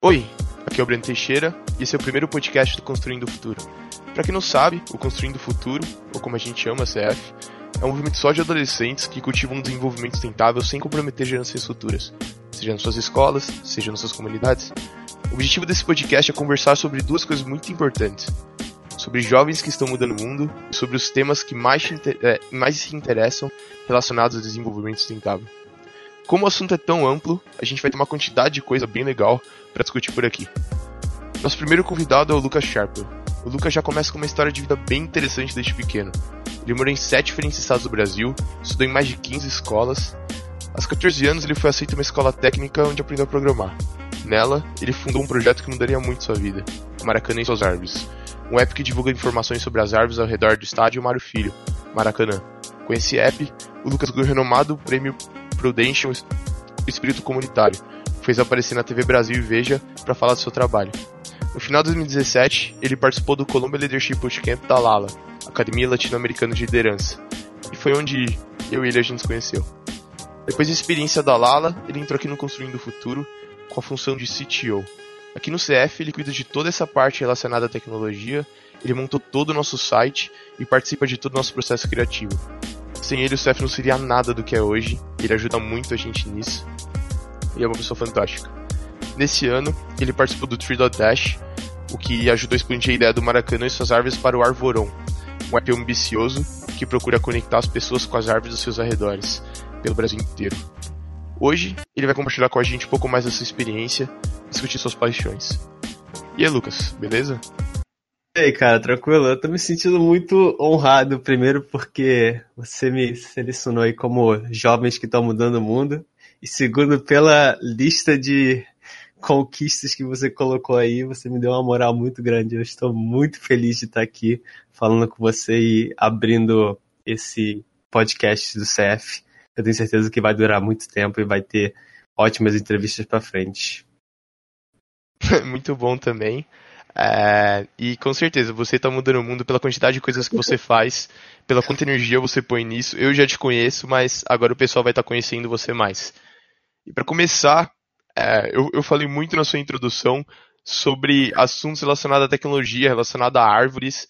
Oi, aqui é o Breno Teixeira e esse é o primeiro podcast do Construindo o Futuro. Para quem não sabe, o Construindo o Futuro, ou como a gente chama, CF, é um movimento só de adolescentes que cultivam um desenvolvimento sustentável sem comprometer gerações futuras, seja nas suas escolas, seja nas suas comunidades. O objetivo desse podcast é conversar sobre duas coisas muito importantes: sobre jovens que estão mudando o mundo e sobre os temas que mais, é, mais se interessam relacionados ao desenvolvimento sustentável. Como o assunto é tão amplo, a gente vai ter uma quantidade de coisa bem legal para discutir por aqui. Nosso primeiro convidado é o Lucas Sharpel. O Lucas já começa com uma história de vida bem interessante desde pequeno. Ele morou em sete diferentes estados do Brasil, estudou em mais de 15 escolas. Aos 14 anos, ele foi aceito em uma escola técnica onde aprendeu a programar. Nela, ele fundou um projeto que mudaria muito sua vida, Maracanã e suas árvores. Um app que divulga informações sobre as árvores ao redor do estádio Mário Filho, Maracanã. Com esse app, o Lucas ganhou o renomado prêmio Prudential Espírito Comunitário, fez aparecer na TV Brasil e Veja para falar do seu trabalho. No final de 2017, ele participou do Columbia Leadership Bootcamp da Lala, Academia Latino-Americana de Liderança, e foi onde eu e ele a gente se conheceu. Depois da experiência da Lala, ele entrou aqui no Construindo o Futuro com a função de CTO. Aqui no CF, ele cuida de toda essa parte relacionada à tecnologia, ele montou todo o nosso site e participa de todo o nosso processo criativo. Sem ele, o CF não seria nada do que é hoje, ele ajuda muito a gente nisso, e é uma pessoa fantástica. Nesse ano, ele participou do Tree Dash, o que ajudou a expandir a ideia do Maracanã e suas árvores para o Arvoron, um app ambicioso que procura conectar as pessoas com as árvores dos seus arredores, pelo Brasil inteiro. Hoje, ele vai compartilhar com a gente um pouco mais da sua experiência discutir suas paixões. E aí, Lucas, beleza? E aí, cara, tranquilo? Eu tô me sentindo muito honrado, primeiro porque você me selecionou aí como jovens que estão mudando o mundo, e segundo pela lista de conquistas que você colocou aí, você me deu uma moral muito grande. Eu estou muito feliz de estar aqui falando com você e abrindo esse podcast do CF. Eu tenho certeza que vai durar muito tempo e vai ter ótimas entrevistas para frente. muito bom também. É, e com certeza, você está mudando o mundo pela quantidade de coisas que você faz, pela quanta energia você põe nisso. Eu já te conheço, mas agora o pessoal vai estar tá conhecendo você mais. E para começar, é, eu, eu falei muito na sua introdução sobre assuntos relacionados à tecnologia, relacionados a árvores.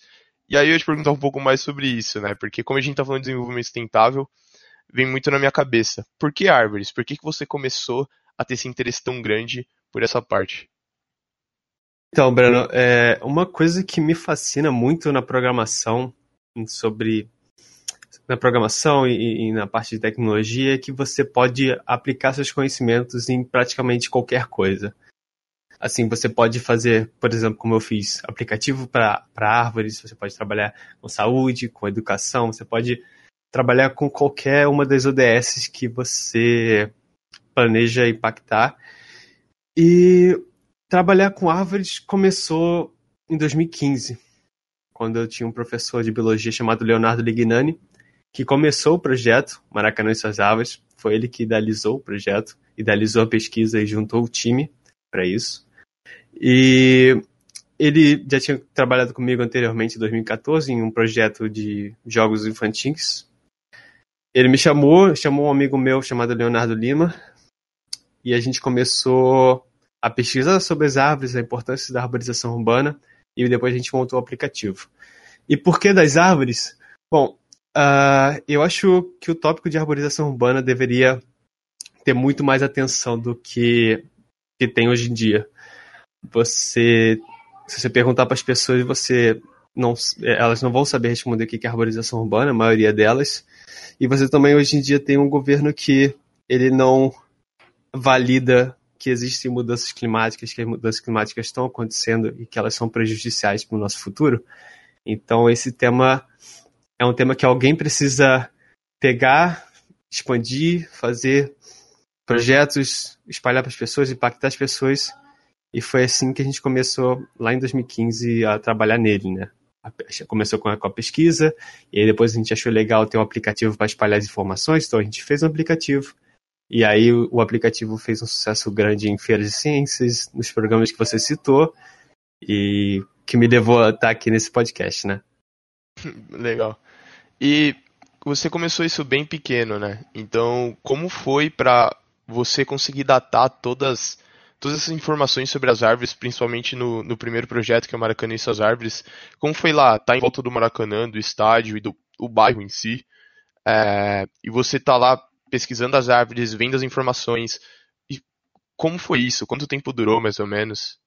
E aí eu ia te perguntar um pouco mais sobre isso, né? Porque como a gente está falando de desenvolvimento sustentável, vem muito na minha cabeça. Por que árvores? Por que, que você começou a ter esse interesse tão grande por essa parte? Então, Breno, é uma coisa que me fascina muito na programação, sobre na programação e, e, na parte de tecnologia é que você pode aplicar seus conhecimentos em praticamente qualquer coisa. Assim, você pode fazer, por exemplo, como eu fiz, aplicativo para árvores, você pode trabalhar com saúde, com educação, você pode trabalhar com qualquer uma das ODS que você planeja impactar. E trabalhar com árvores começou em 2015, quando eu tinha um professor de biologia chamado Leonardo Lignani, que começou o projeto Maracanã e suas Árvores. Foi ele que idealizou o projeto, idealizou a pesquisa e juntou o time para isso. E ele já tinha trabalhado comigo anteriormente em 2014 em um projeto de jogos infantis. Ele me chamou, chamou um amigo meu chamado Leonardo Lima, e a gente começou a pesquisar sobre as árvores, a importância da arborização urbana, e depois a gente montou o aplicativo. E por que das árvores? Bom, Uh, eu acho que o tópico de arborização urbana deveria ter muito mais atenção do que, que tem hoje em dia. Você, se você perguntar para as pessoas, você não, elas não vão saber responder o que é arborização urbana, a maioria delas. E você também hoje em dia tem um governo que ele não valida que existem mudanças climáticas, que as mudanças climáticas estão acontecendo e que elas são prejudiciais para o nosso futuro. Então esse tema é um tema que alguém precisa pegar, expandir, fazer projetos, espalhar para as pessoas, impactar as pessoas. E foi assim que a gente começou lá em 2015 a trabalhar nele, né? Começou com a, com a pesquisa, e aí depois a gente achou legal ter um aplicativo para espalhar as informações, então a gente fez um aplicativo. E aí o, aplicativo fez um sucesso grande em feiras de ciências, nos programas que você citou, e que me levou a estar aqui nesse podcast, né? Legal. E você começou isso bem pequeno, né? Então, como foi para você conseguir datar todas todas essas informações sobre as árvores, principalmente no, no primeiro projeto, que é o Maracanã e suas árvores, como foi lá, tá em volta do Maracanã, do estádio e do o bairro em si, é, e você tá lá pesquisando as árvores, vendo as informações, e como foi isso? Quanto tempo durou, mais ou menos?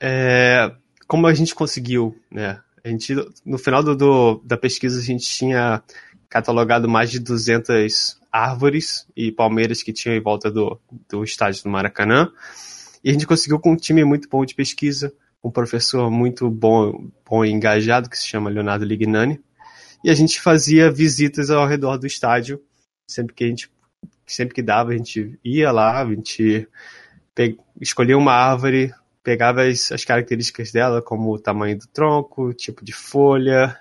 É, como a gente conseguiu, né? A gente, no final do, do, da pesquisa, a gente tinha catalogado mais de 200 árvores e palmeiras que tinham em volta do, do estádio do Maracanã. E a gente conseguiu com um time muito bom de pesquisa, um professor muito bom, bom e engajado, que se chama Leonardo Lignani. E a gente fazia visitas ao redor do estádio, sempre que a gente sempre que dava, a gente ia lá, a gente escolhia uma árvore, pegava as, as características dela, como o tamanho do tronco, tipo de folha,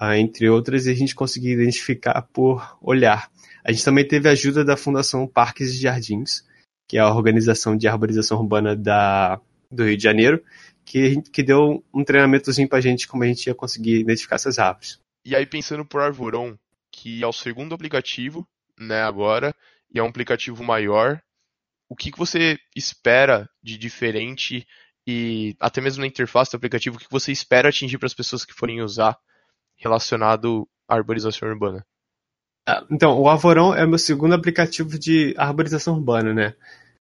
uh, entre outras, e a gente conseguia identificar por olhar. A gente também teve ajuda da Fundação Parques e Jardins, que é a organização de arborização urbana da, do Rio de Janeiro, que, que deu um treinamentozinho pra gente como a gente ia conseguir identificar essas árvores. E aí, pensando por Arvoron, que é o segundo aplicativo, né, agora, e é um aplicativo maior, o que, que você espera de diferente e até mesmo na interface do aplicativo, o que você espera atingir para as pessoas que forem usar relacionado à arborização urbana? Ah, então, o Arvorão é o meu segundo aplicativo de arborização urbana, né?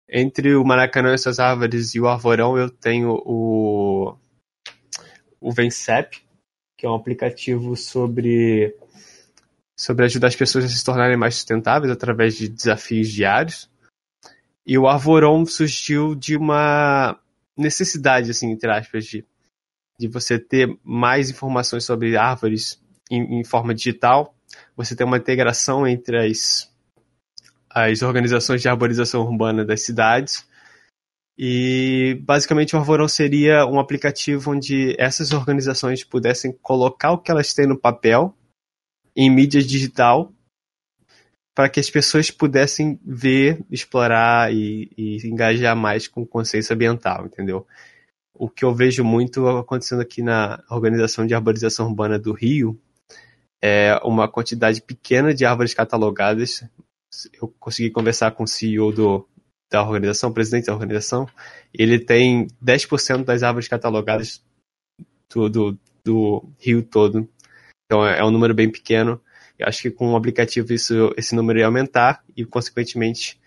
Entre o Maracanã e suas árvores e o Arvorão, eu tenho o, o Vencep, que é um aplicativo sobre, sobre ajudar as pessoas a se tornarem mais sustentáveis através de desafios diários. E o Arvoron surgiu de uma necessidade, assim, entre aspas, de de você ter mais informações sobre árvores em, em forma digital, você ter uma integração entre as, as organizações de arborização urbana das cidades. E basicamente o Arvoron seria um aplicativo onde essas organizações pudessem colocar o que elas têm no papel em mídia digital para que as pessoas pudessem ver, explorar e, e engajar mais com consciência ambiental, entendeu? o que eu vejo muito acontecendo aqui na Organização de Arborização Urbana do Rio é uma quantidade pequena de árvores catalogadas. Eu consegui conversar com o CEO do, da organização, presidente da organização, ele tem 10% das árvores catalogadas do, do, do, Rio todo. Então é, é um número bem pequeno. Eu acho que com o aplicativo isso, esse número ia aumentar e, consequentemente,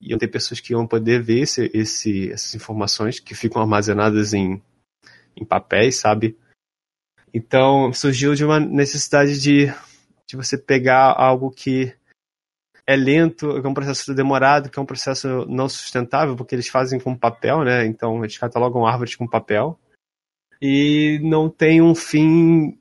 iam ter pessoas que iam poder ver esse, esse, essas informações que ficam armazenadas em, em papéis, sabe? Então surgiu de uma necessidade de, de você pegar algo que é lento, que é um processo demorado, que é um processo não sustentável, porque eles fazem com papel, né? Então eles catalogam árvores com papel e não tem um fim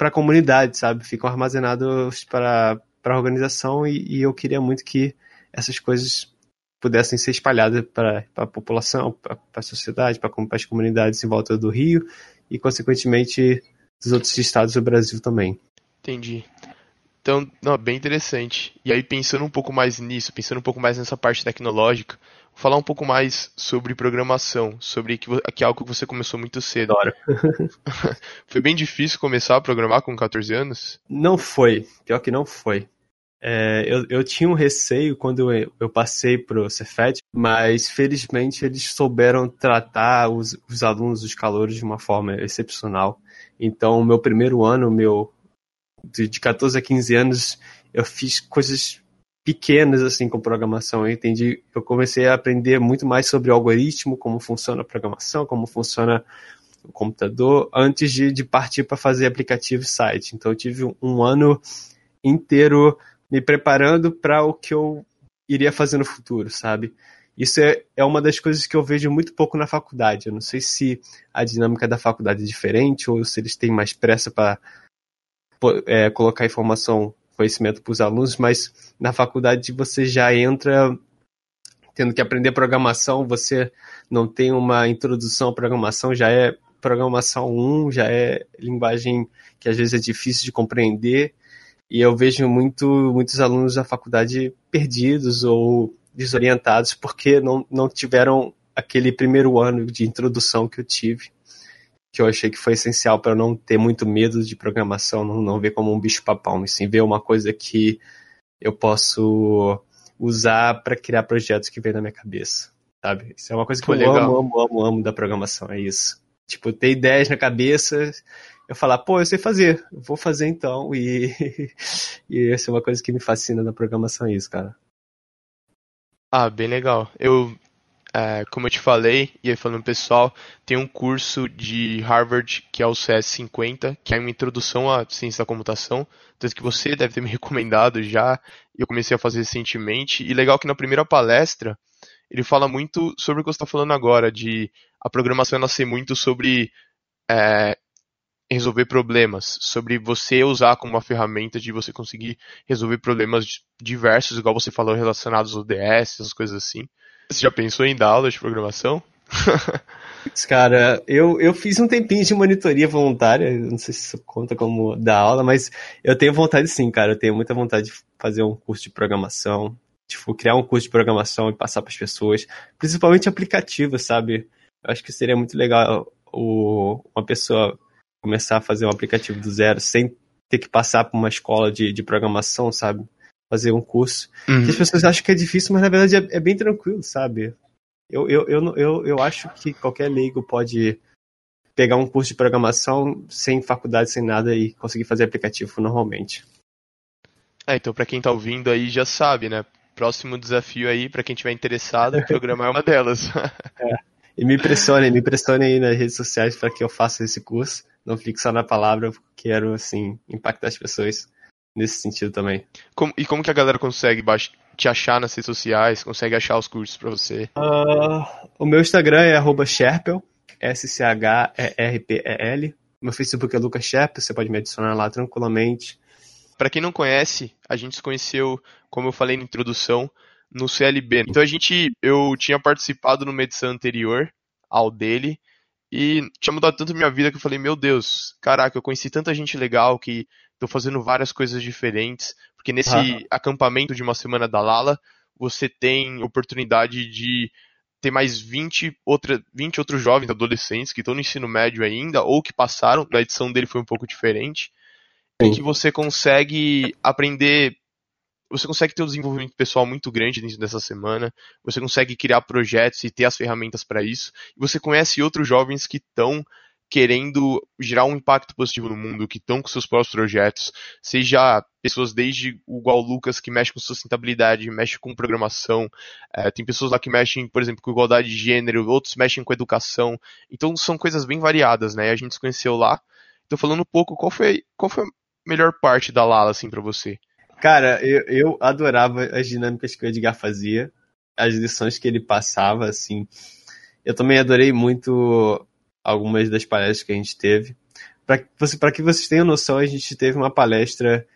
para a comunidade, sabe? Ficam armazenados para a organização e, e eu queria muito que essas coisas pudessem ser espalhadas para a população, para a sociedade, para as comunidades em volta do Rio e, consequentemente, dos outros estados do Brasil também. Entendi. Então, não, bem interessante. E aí, pensando um pouco mais nisso, pensando um pouco mais nessa parte tecnológica, falar um pouco mais sobre programação, sobre que, que é algo que você começou muito cedo. Adoro. foi bem difícil começar a programar com 14 anos? Não foi. Pior que não foi. É, eu, eu tinha um receio quando eu, eu passei para o Cefet, mas felizmente eles souberam tratar os, os alunos, os calouros, de uma forma excepcional. Então, o meu primeiro ano, meu de, de 14 a 15 anos, eu fiz coisas pequenas assim com programação. Eu entendi, eu comecei a aprender muito mais sobre algoritmo, como funciona a programação, como funciona o computador, antes de, de partir para fazer aplicativo e site. Então, eu tive um, um ano inteiro me preparando para o que eu iria fazer no futuro, sabe? Isso é, é uma das coisas que eu vejo muito pouco na faculdade. Eu não sei se a dinâmica da faculdade é diferente ou se eles têm mais pressa para é, colocar informação, conhecimento para os alunos, mas na faculdade você já entra tendo que aprender programação, você não tem uma introdução à programação, já é programação 1, já é linguagem que às vezes é difícil de compreender, e eu vejo muito, muitos alunos da faculdade perdidos ou desorientados porque não, não tiveram aquele primeiro ano de introdução que eu tive, que eu achei que foi essencial para não ter muito medo de programação, não, não ver como um bicho-papão, e sim ver uma coisa que eu posso usar para criar projetos que vem na minha cabeça. sabe? Isso é uma coisa que Pô, eu legal. amo, amo, amo, amo da programação, é isso. Tipo, ter ideias na cabeça, eu falar, pô, eu sei fazer, vou fazer então, e, e essa é uma coisa que me fascina da programação, é isso, cara. Ah, bem legal. Eu, é, como eu te falei, e aí falando pessoal, tem um curso de Harvard que é o CS50, que é uma introdução à ciência da computação, tanto que você deve ter me recomendado já, e eu comecei a fazer recentemente, e legal que na primeira palestra, ele fala muito sobre o que você está falando agora, de a programação ela ser muito sobre é, resolver problemas, sobre você usar como uma ferramenta de você conseguir resolver problemas diversos, igual você falou, relacionados ao DS, essas coisas assim. Você já pensou em dar aula de programação? Cara, eu, eu fiz um tempinho de monitoria voluntária, não sei se isso conta como dar aula, mas eu tenho vontade sim, cara. Eu tenho muita vontade de fazer um curso de programação tipo, criar um curso de programação e passar para as pessoas, principalmente aplicativos, sabe? Eu acho que seria muito legal o, uma pessoa começar a fazer um aplicativo do zero sem ter que passar por uma escola de, de programação, sabe? Fazer um curso. Uhum. as pessoas acham que é difícil, mas na verdade é, é bem tranquilo, sabe? Eu, eu, eu, eu, eu acho que qualquer leigo pode pegar um curso de programação sem faculdade, sem nada e conseguir fazer aplicativo normalmente. É, então para quem tá ouvindo aí já sabe, né? próximo desafio aí, para quem tiver interessado, o programa é uma delas. é. E me impressione, me impressione aí nas redes sociais para que eu faça esse curso. Não fique só na palavra, eu quero, assim, impactar as pessoas nesse sentido também. Como, e como que a galera consegue te achar nas redes sociais, consegue achar os cursos para você? Uh, o meu Instagram é Sherpel, S-C-H-E-R-P-E-L. Meu Facebook é Lucas Sherpel, você pode me adicionar lá tranquilamente. Para quem não conhece, a gente se conheceu, como eu falei na introdução, no CLB. Então a gente, eu tinha participado no edição anterior ao dele e tinha mudado tanto minha vida que eu falei, meu Deus, caraca, eu conheci tanta gente legal que tô fazendo várias coisas diferentes, porque nesse acampamento de uma semana da Lala, você tem oportunidade de ter mais 20, outra, 20 outros jovens adolescentes que estão no ensino médio ainda, ou que passaram, a edição dele foi um pouco diferente, em que você consegue aprender, você consegue ter um desenvolvimento pessoal muito grande dentro dessa semana, você consegue criar projetos e ter as ferramentas para isso, e você conhece outros jovens que estão querendo gerar um impacto positivo no mundo, que estão com seus próprios projetos, seja pessoas desde igual o Lucas que mexe com sustentabilidade, mexe com programação, é, tem pessoas lá que mexem, por exemplo, com igualdade de gênero, outros mexem com educação, então são coisas bem variadas, né? A gente se conheceu lá. Tô falando um pouco qual foi, qual foi melhor parte da Lala, assim, para você? Cara, eu, eu adorava as dinâmicas que o Edgar fazia, as lições que ele passava, assim. Eu também adorei muito algumas das palestras que a gente teve. Para você, que vocês tenham noção, a gente teve uma palestra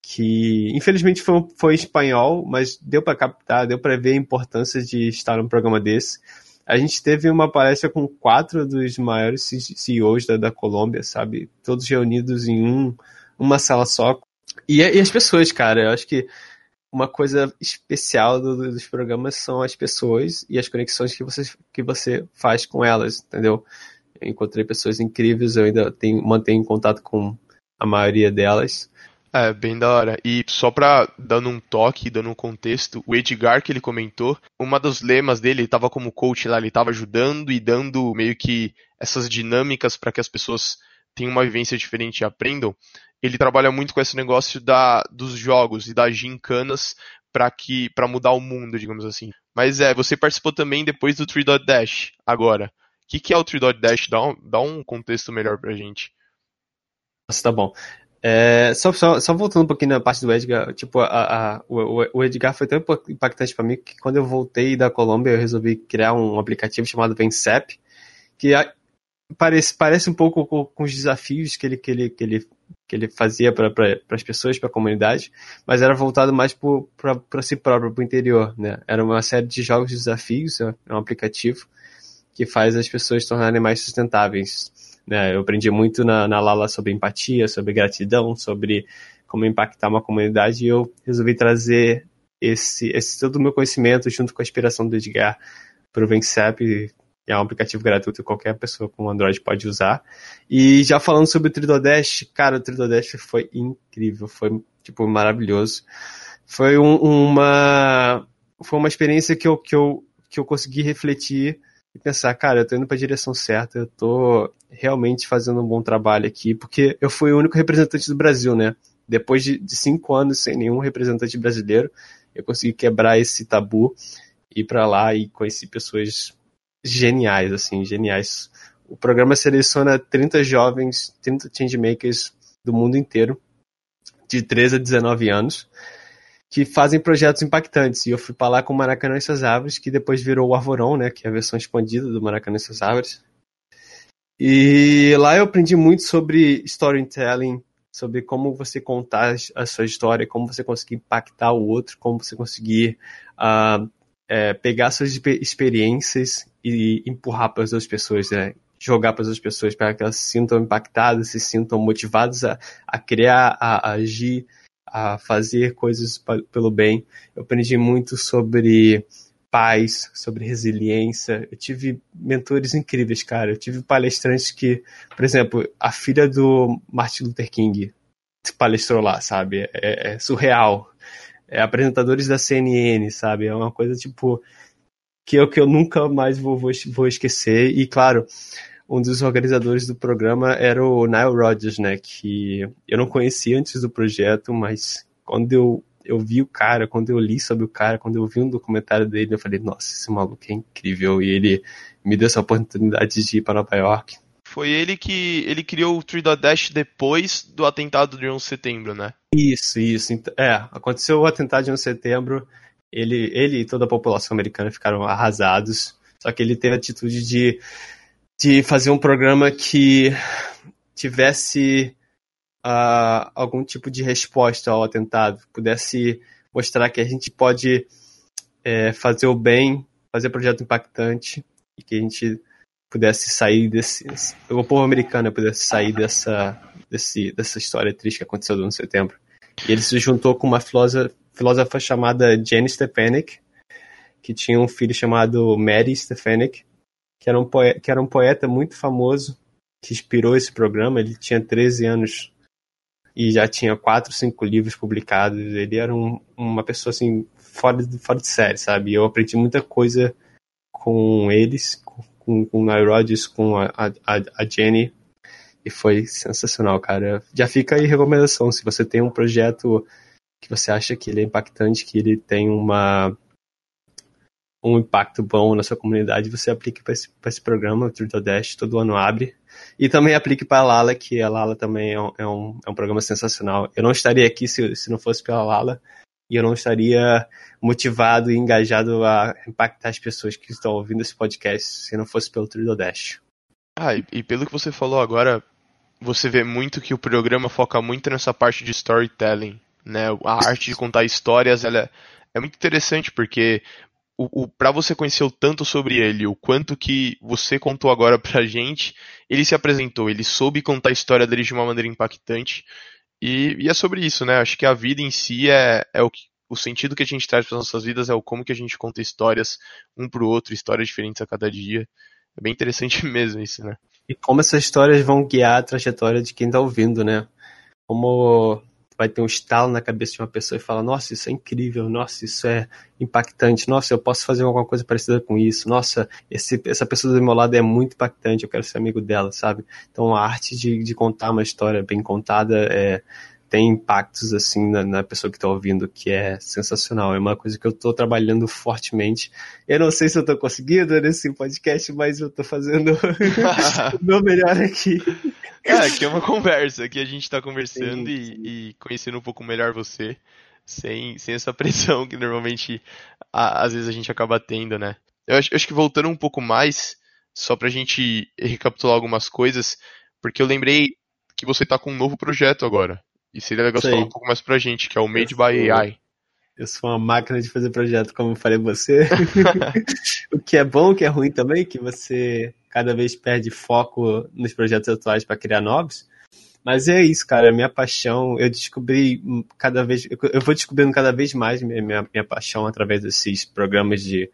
que, infelizmente, foi, foi em espanhol, mas deu para captar, deu para ver a importância de estar num programa desse. A gente teve uma palestra com quatro dos maiores CEOs da, da Colômbia, sabe? Todos reunidos em um, uma sala só. E, e as pessoas, cara, eu acho que uma coisa especial do, dos programas são as pessoas e as conexões que você, que você faz com elas, entendeu? Eu encontrei pessoas incríveis, eu ainda tenho, mantenho contato com a maioria delas. É, bem da hora. E só pra dando um toque, dando um contexto, o Edgar que ele comentou, uma dos lemas dele, ele tava como coach lá, ele tava ajudando e dando meio que essas dinâmicas para que as pessoas tenham uma vivência diferente e aprendam ele trabalha muito com esse negócio da, dos jogos e das gincanas para que para mudar o mundo, digamos assim. Mas é, você participou também depois do Three Dot Dash, agora. O que, que é o Three Dot Dash? Dá um, dá um contexto melhor pra gente. Nossa, tá bom. É, só, só, só, voltando um pouquinho na parte do Edgar, tipo, a, a, o, o, Edgar foi tão impactante para mim que quando eu voltei da Colômbia eu resolvi criar um aplicativo chamado Vencep, que parece, parece um pouco com, com, os desafios que ele, que ele, que ele que ele fazia para as pessoas, para a comunidade, mas era voltado mais para si próprio, para o interior. Né? Era uma série de jogos de desafios, é um aplicativo que faz as pessoas se tornarem mais sustentáveis. Né? Eu aprendi muito na, na Lala sobre empatia, sobre gratidão, sobre como impactar uma comunidade e eu resolvi trazer esse, esse todo o meu conhecimento junto com a inspiração do Edgar para o Vencep é um aplicativo gratuito que qualquer pessoa com Android pode usar. E já falando sobre o Tridodash, cara, o Tridodash foi incrível, foi tipo maravilhoso. Foi um, uma foi uma experiência que eu, que eu que eu consegui refletir e pensar, cara, eu tô indo pra direção certa, eu tô realmente fazendo um bom trabalho aqui, porque eu fui o único representante do Brasil, né? Depois de, de cinco anos sem nenhum representante brasileiro, eu consegui quebrar esse tabu, ir para lá e conheci pessoas geniais, assim, geniais. O programa seleciona 30 jovens, 30 changemakers do mundo inteiro, de 13 a 19 anos, que fazem projetos impactantes. E eu fui para lá com o Maracanã e suas árvores, que depois virou o Arvorão, né, que é a versão expandida do Maracanã e suas árvores. E lá eu aprendi muito sobre storytelling, sobre como você contar a sua história, como você conseguir impactar o outro, como você conseguir uh, é, pegar suas experiências e empurrar para as outras pessoas, né? jogar para as outras pessoas para que elas se sintam impactadas, se sintam motivadas a, a criar, a, a agir, a fazer coisas pelo bem. Eu aprendi muito sobre paz, sobre resiliência. Eu tive mentores incríveis, cara. Eu tive palestrantes que, por exemplo, a filha do Martin Luther King palestrou lá, sabe? É, é surreal. É, apresentadores da CNN, sabe? É uma coisa tipo que eu, que eu nunca mais vou, vou, vou esquecer. E claro, um dos organizadores do programa era o Nile Rodgers, né? Que eu não conhecia antes do projeto, mas quando eu, eu vi o cara, quando eu li sobre o cara, quando eu vi um documentário dele, eu falei, nossa, esse maluco é incrível. E ele me deu essa oportunidade de ir para Nova York. Foi ele que ele criou o Tree Dash depois do atentado de 11 de setembro, né? Isso, isso. É, aconteceu o atentado de 11 de setembro, ele, ele e toda a população americana ficaram arrasados, só que ele teve a atitude de de fazer um programa que tivesse uh, algum tipo de resposta ao atentado, pudesse mostrar que a gente pode é, fazer o bem, fazer projeto impactante e que a gente pudesse sair desse, o povo americano pudesse sair dessa, desse, dessa história triste que aconteceu no setembro. E ele se juntou com uma filósofa, filósofa chamada Jenny Stefanik, que tinha um filho chamado Mary Stefanik, que era um poeta, que era um poeta muito famoso, que inspirou esse programa. Ele tinha 13 anos e já tinha quatro, cinco livros publicados. Ele era um, uma pessoa assim fora de, fora de série, sabe? Eu aprendi muita coisa com eles, com, com o Nile Rodgers, com a, a, a Jenny, e foi sensacional, cara. Já fica aí recomendação, se você tem um projeto que você acha que ele é impactante, que ele tem uma um impacto bom na sua comunidade, você aplique para esse, esse programa, o Turtle Dash, todo ano abre. E também aplique para a Lala, que a Lala também é um, é um, é um programa sensacional. Eu não estaria aqui se, se não fosse pela Lala, e eu não estaria motivado e engajado a impactar as pessoas que estão ouvindo esse podcast se não fosse pelo Turtle Dash. Ah, e, e pelo que você falou agora, você vê muito que o programa foca muito nessa parte de storytelling, né? A arte de contar histórias, ela é, é muito interessante porque o, o para você conhecer o tanto sobre ele, o quanto que você contou agora pra gente, ele se apresentou, ele soube contar a história dele de uma maneira impactante. E, e é sobre isso, né? Acho que a vida em si é, é o que o sentido que a gente traz para nossas vidas é o como que a gente conta histórias um pro outro, histórias diferentes a cada dia. É bem interessante mesmo isso, né? E como essas histórias vão guiar a trajetória de quem tá ouvindo, né? Como vai ter um estalo na cabeça de uma pessoa e fala, nossa, isso é incrível, nossa, isso é impactante, nossa, eu posso fazer alguma coisa parecida com isso, nossa, esse, essa pessoa do meu lado é muito impactante, eu quero ser amigo dela, sabe? Então a arte de, de contar uma história bem contada é, tem impactos assim na, na pessoa que está ouvindo, que é sensacional. É uma coisa que eu estou trabalhando fortemente. Eu não sei se eu estou conseguindo nesse podcast, mas eu estou fazendo o meu melhor aqui. É, aqui é uma conversa, aqui a gente está conversando sim, sim. E, e, conhecendo um pouco melhor você, sem, sem essa pressão que normalmente a, às vezes a gente acaba tendo, né? Eu acho, eu acho que voltando um pouco mais, só pra gente recapitular algumas coisas, porque eu lembrei que você tá com um novo projeto agora. E seria legal você falar um pouco mais pra gente, que é o Made eu by sou, AI. Eu sou uma máquina de fazer projeto, como eu falei você. o que é bom, o que é ruim também, que você cada vez perde foco nos projetos atuais para criar novos. Mas é isso, cara, minha paixão, eu descobri cada vez, eu vou descobrindo cada vez mais minha, minha, minha paixão através desses programas de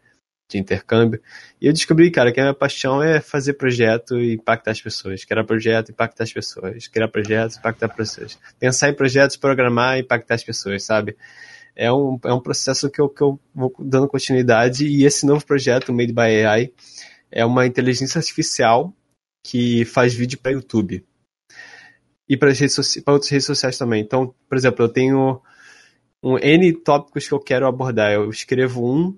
de intercâmbio. E eu descobri, cara, que a minha paixão é fazer projeto e impactar as pessoas. Criar projeto, impactar as pessoas. Criar projetos, impactar as pessoas. Pensar em projetos, programar impactar as pessoas, sabe? é um, é um processo que eu, que eu vou dando continuidade e esse novo projeto, Made by AI, é uma inteligência artificial que faz vídeo para YouTube e para outras redes sociais também. Então, por exemplo, eu tenho um N tópicos que eu quero abordar. Eu escrevo um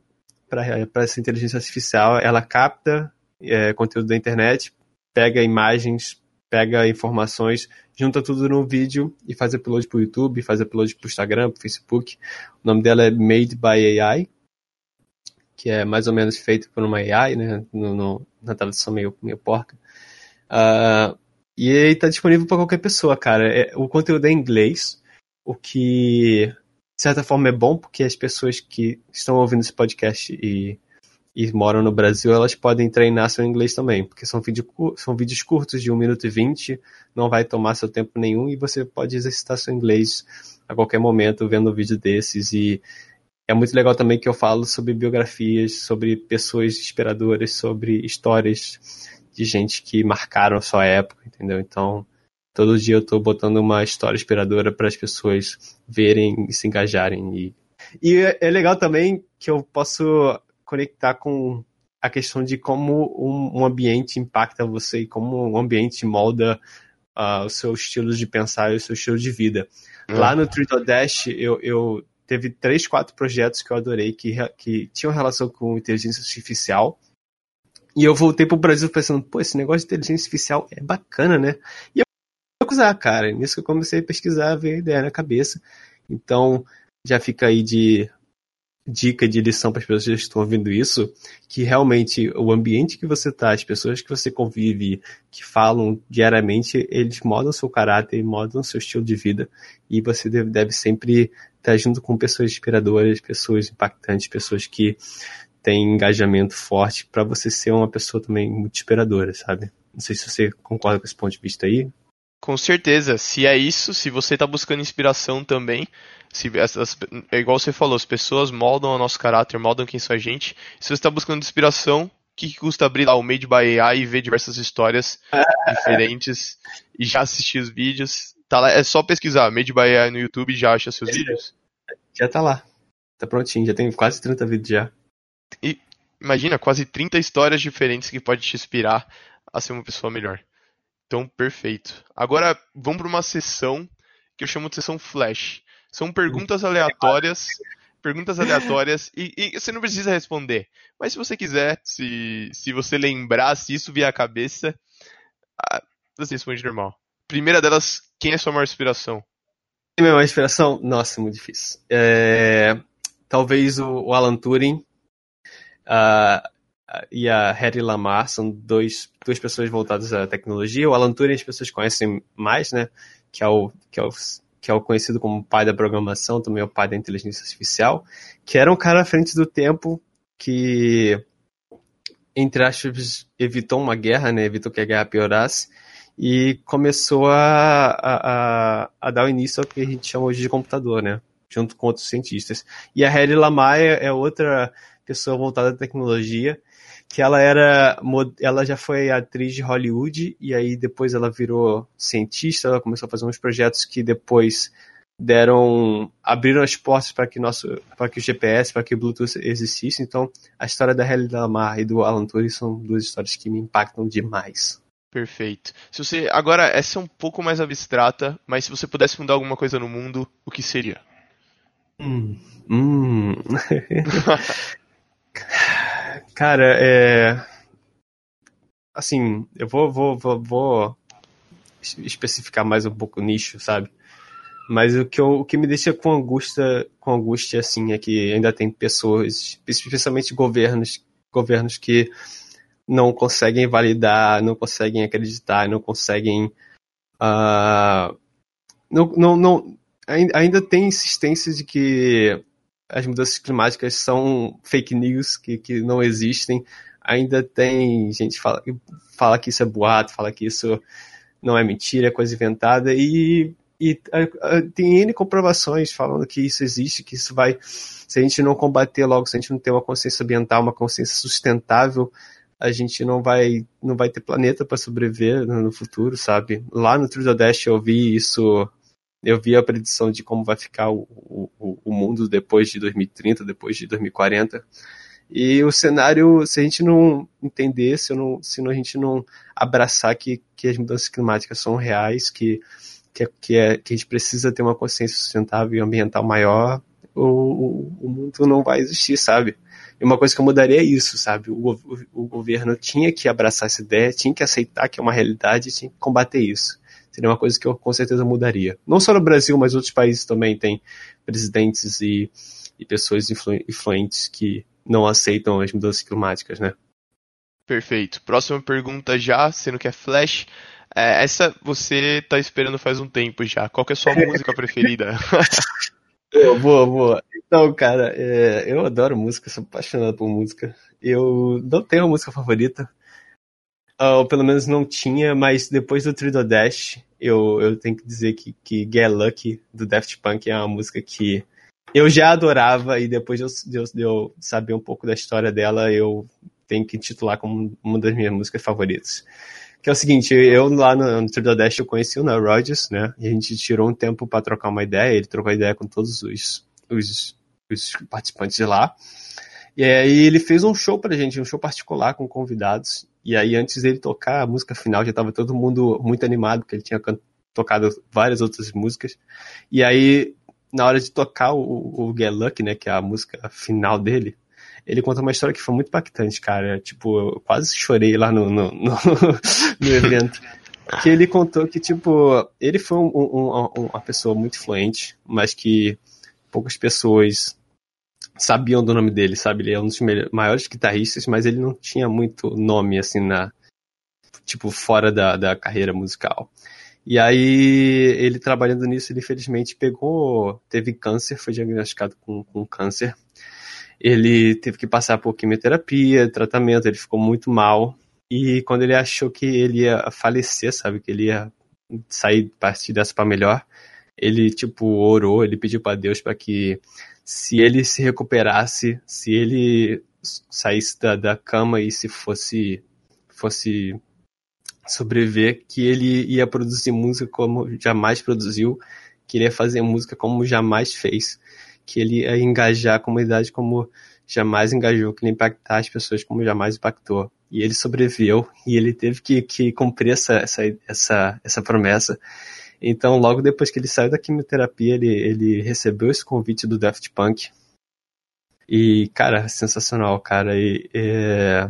para essa inteligência artificial, ela capta é, conteúdo da internet, pega imagens, pega informações, junta tudo no vídeo e faz upload para o YouTube, faz upload para o Instagram, para o Facebook. O nome dela é Made by AI, que é mais ou menos feito por uma AI, né? No, no, na tradução meio, meio porca. Uh, e está disponível para qualquer pessoa, cara. É, o conteúdo é em inglês, o que certa forma é bom, porque as pessoas que estão ouvindo esse podcast e e moram no Brasil, elas podem treinar seu inglês também, porque são, vídeo, são vídeos curtos de 1 minuto e 20, não vai tomar seu tempo nenhum e você pode exercitar seu inglês a qualquer momento vendo um vídeo desses e é muito legal também que eu falo sobre biografias, sobre pessoas inspiradoras, sobre histórias de gente que marcaram a sua época, entendeu? Então, todo dia eu estou botando uma história inspiradora para as pessoas verem e se engajarem. E, e é, é legal também que eu posso conectar com a questão de como um, um ambiente impacta você e como um ambiente molda uh, o seu estilo de pensar e o seu estilo de vida. Uhum. Lá no Dash eu, eu teve três, quatro projetos que eu adorei que, que tinham relação com inteligência artificial. E eu voltei pro Brasil pensando, pô, esse negócio de inteligência artificial é bacana, né? E eu usar, cara. Nisso que eu comecei a pesquisar, ver a ideia na cabeça. Então, já fica aí de dica de lição para as pessoas que estão ouvindo isso, que realmente o ambiente que você está, as pessoas que você convive, que falam diariamente, eles modam seu caráter, modam seu estilo de vida, e você deve, deve sempre estar junto com pessoas inspiradoras, pessoas impactantes, pessoas que têm engajamento forte, para você ser uma pessoa também muito inspiradora, sabe? Não sei se você concorda com esse ponto de vista aí. Com certeza, se é isso, se você está buscando inspiração também, se as, é igual você falou, as pessoas moldam o nosso caráter, moldam quem são a gente. Se você está buscando inspiração, o que, que, custa abrir lá o Made by AI e ver diversas histórias diferentes e já assistir os vídeos? Tá lá, é só pesquisar Made by AI no YouTube e já acha seus vídeos? Já tá lá. Tá prontinho, já tem quase 30 vídeos já. E imagina, quase 30 histórias diferentes que pode te inspirar a ser uma pessoa melhor. Então, perfeito. Agora, vamos para uma sessão que eu chamo de sessão flash. São perguntas aleatórias. Perguntas aleatórias e, e, você não precisa responder. Mas se você quiser, se, se você lembrar, se isso vier à cabeça, você responde normal. Primeira delas, quem é sua maior inspiração? Minha maior inspiração? Nossa, muito difícil. É, talvez o, o, Alan Turing uh, e a Harry Lamar são dois, duas pessoas voltadas à tecnologia. O Alan Turing as pessoas conhecem mais, né? Que é o, que é o que é o conhecido como pai da programação, também é o pai da inteligência artificial, que era um cara à frente do tempo que, entre aspas, evitou uma guerra, né? Evitou que a guerra piorasse e começou a, a, a, dar o início ao que a gente chama hoje de computador, né? Junto com outros cientistas. E a Harry Lamar é, é outra pessoa voltada à tecnologia que ela era ela já foi atriz de Hollywood e aí depois ela virou cientista, ela começou a fazer uns projetos que depois deram abriram as portas para que nosso para que o GPS, para que o Bluetooth existisse. Então, a história da Helena Lamar e do Alan Turing são duas histórias que me impactam demais. Perfeito. Se você agora essa é um pouco mais abstrata, mas se você pudesse mudar alguma coisa no mundo, o que seria? Hum. hum. Cara, é. Assim, eu vou, vou, vou, vou especificar mais um pouco o nicho, sabe? Mas o que, eu, o que me deixa com angústia, com angústia, assim, é que ainda tem pessoas, especialmente governos, governos que não conseguem validar, não conseguem acreditar, não conseguem. Uh, não, não, não, ainda tem insistência de que as mudanças climáticas são fake news que, que não existem. Ainda tem gente que fala, fala que isso é boato, fala que isso não é mentira, é coisa inventada, e, e a, a, tem N comprovações falando que isso existe, que isso vai. Se a gente não combater logo, se a gente não ter uma consciência ambiental, uma consciência sustentável, a gente não vai não vai ter planeta para sobreviver no, futuro, sabe? Lá no Trio Dash eu vi isso Eu vi a predição de como vai ficar o, o, o mundo depois de 2030, depois de 2040. E o cenário, se a gente não entender, se, não, se a gente não abraçar que, que as mudanças climáticas são reais, que, que, que, é, que a gente precisa ter uma consciência sustentável e ambiental maior, o, o, o mundo não vai existir, sabe? E uma coisa que eu mudaria é isso, sabe? O, o, o, governo tinha que abraçar essa ideia, tinha que aceitar que é uma realidade tinha que combater isso. Seria uma coisa que eu com certeza mudaria. Não só no Brasil, mas outros países também têm presidentes e, e pessoas influ, influentes que não aceitam as mudanças climáticas, né? Perfeito. Próxima pergunta já, sendo que é Flash. É, essa você tá esperando faz um tempo já. Qual que é a sua música preferida? boa, boa, boa. Então, cara, é, eu adoro música, sou apaixonado por música. Eu não tenho uma música favorita. Ou pelo menos não tinha, mas depois do Trido Dash, eu, eu tenho que dizer que, que Get Lucky, do Daft Punk, é uma música que eu já adorava e depois de eu, de eu saber um pouco da história dela, eu tenho que titular como uma das minhas músicas favoritas. Que é o seguinte, eu lá no, no True Dash eu conheci o Neil Rogers, né? E a gente tirou um tempo para trocar uma ideia, ele trocou ideia com todos os, os, os participantes de lá. E aí ele fez um show pra gente, um show particular com convidados. E aí antes dele tocar a música final, já tava todo mundo muito animado, porque ele tinha tocado várias outras músicas. E aí na hora de tocar o, o Get Lucky, né, que é a música final dele, ele conta uma história que foi muito impactante, cara. Tipo, eu quase chorei lá no, no, no, no evento. que ele contou que, tipo, ele foi um, um, uma pessoa muito influente, mas que poucas pessoas sabiam do nome dele, sabe? Ele é um dos maiores guitarristas, mas ele não tinha muito nome, assim, na tipo, fora da, da carreira musical. E aí, ele trabalhando nisso, ele infelizmente pegou, teve câncer, foi diagnosticado com, com câncer. Ele teve que passar por quimioterapia, tratamento, ele ficou muito mal. E quando ele achou que ele ia falecer, sabe, que ele ia sair, partir dessa para melhor, ele, tipo, orou, ele pediu para Deus para que se ele se recuperasse, se ele saísse da, da cama e se fosse fosse sobreviver que ele ia produzir música como jamais produziu, que ele ia fazer música como jamais fez, que ele ia engajar a comunidade como jamais engajou, que ele ia impactar as pessoas como jamais impactou. E ele sobreviveu e ele teve que, que cumprir essa, essa, essa, essa promessa. Então, logo depois que ele saiu da quimioterapia, ele, ele recebeu esse convite do Daft Punk. E, cara, sensacional, cara. E, é,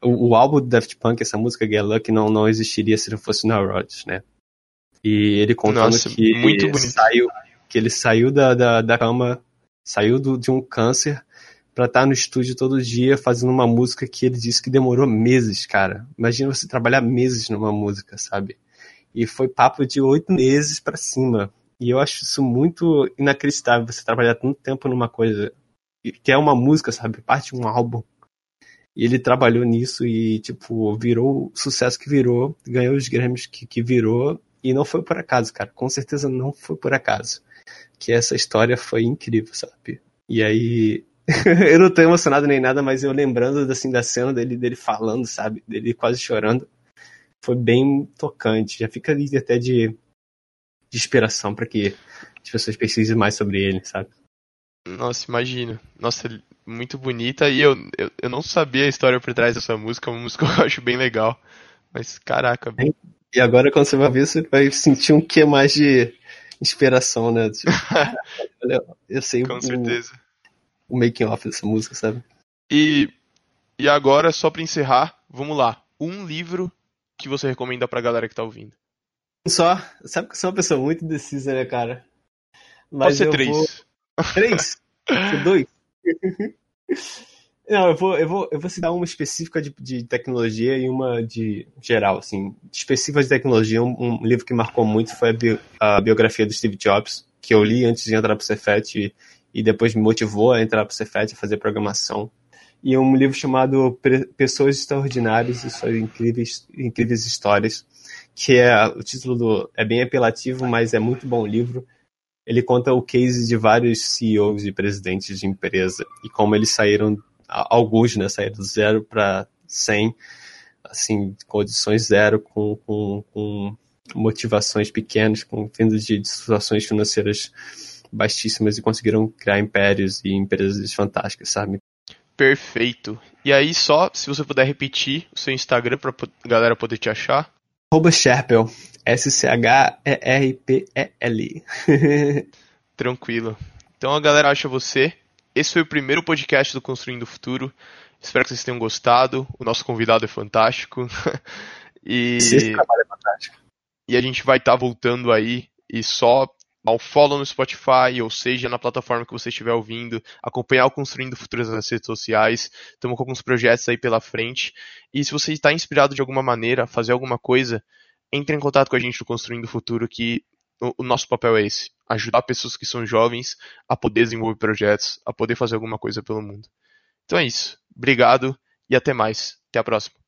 o, o, álbum do Daft Punk, essa música Get Lucky, não, não existiria se não fosse no Rodgers, né? E ele contando Nossa, que, muito saiu, que ele saiu da, da, da cama, saiu do, de um câncer pra estar tá no estúdio todo dia fazendo uma música que ele disse que demorou meses, cara. Imagina você trabalhar meses numa música, sabe? E foi papo de oito meses para cima. E eu acho isso muito inacreditável, você trabalhar tanto tempo numa coisa que é uma música, sabe? Parte de um álbum. E ele trabalhou nisso e, tipo, virou o sucesso que virou, ganhou os Grammys que, que virou, e não foi por acaso, cara. Com certeza não foi por acaso. Que essa história foi incrível, sabe? E aí. eu não tô emocionado nem nada, mas eu lembrando assim, da cena dele, dele falando, sabe? Dele quase chorando. Foi bem tocante. Já fica ali até de, de inspiração para que as pessoas pesquisem mais sobre ele, sabe? Nossa, imagino. Nossa, muito bonita e eu, eu, eu, não sabia a história por trás dessa música, é uma música que eu acho bem legal. Mas caraca. E agora quando você vai ver, você vai sentir um que mais de inspiração, né? Tipo, eu sei Com o, certeza. o making off dessa música, sabe? E, e agora, só pra encerrar, vamos lá. Um livro que você recomenda pra galera que tá ouvindo. Só, sabe que eu sou uma pessoa muito indecisa, né, cara? Mas Pode ser três. Vou... Três? dois? Não, eu vou, eu vou, eu vou citar uma específica de, de tecnologia e uma de geral, assim. Específica de tecnologia, um, um livro que marcou muito foi a, bi, a, biografia do Steve Jobs, que eu li antes de entrar para o Cefet e, e, depois me motivou a entrar para o Cefet, a fazer programação. E um livro chamado Pessoas Extraordinárias e Suas Incríveis, Incríveis Histórias, que é, o título do, é bem apelativo, mas é muito bom livro ele conta o case de vários CEOs e presidentes de empresa e como eles saíram, alguns, né, saíram do zero para 100, assim, condições zero, com, com, com motivações pequenas, com vindos de situações financeiras baixíssimas e conseguiram criar impérios e empresas fantásticas, sabe? Perfeito. E aí, só se você puder repetir o seu Instagram para a galera poder te achar. Arroba Sherpel. S-C-H-E-R-P-E-L. Tranquilo. Então a galera acha você. Esse foi o primeiro podcast do Construindo o Futuro. Espero que vocês tenham gostado. O nosso convidado é fantástico. e... Esse trabalho é fantástico. E a gente vai estar tá voltando aí e só ao follow no Spotify, ou seja, na plataforma que você estiver ouvindo, acompanhar o Construindo Futuras nas redes sociais. Estamos com alguns projetos aí pela frente. E se você está inspirado de alguma maneira a fazer alguma coisa, entre em contato com a gente no Construindo Futuro, que o, nosso papel é esse: ajudar pessoas que são jovens a poder desenvolver projetos, a poder fazer alguma coisa pelo mundo. Então é isso. Obrigado e até mais. Até a próxima.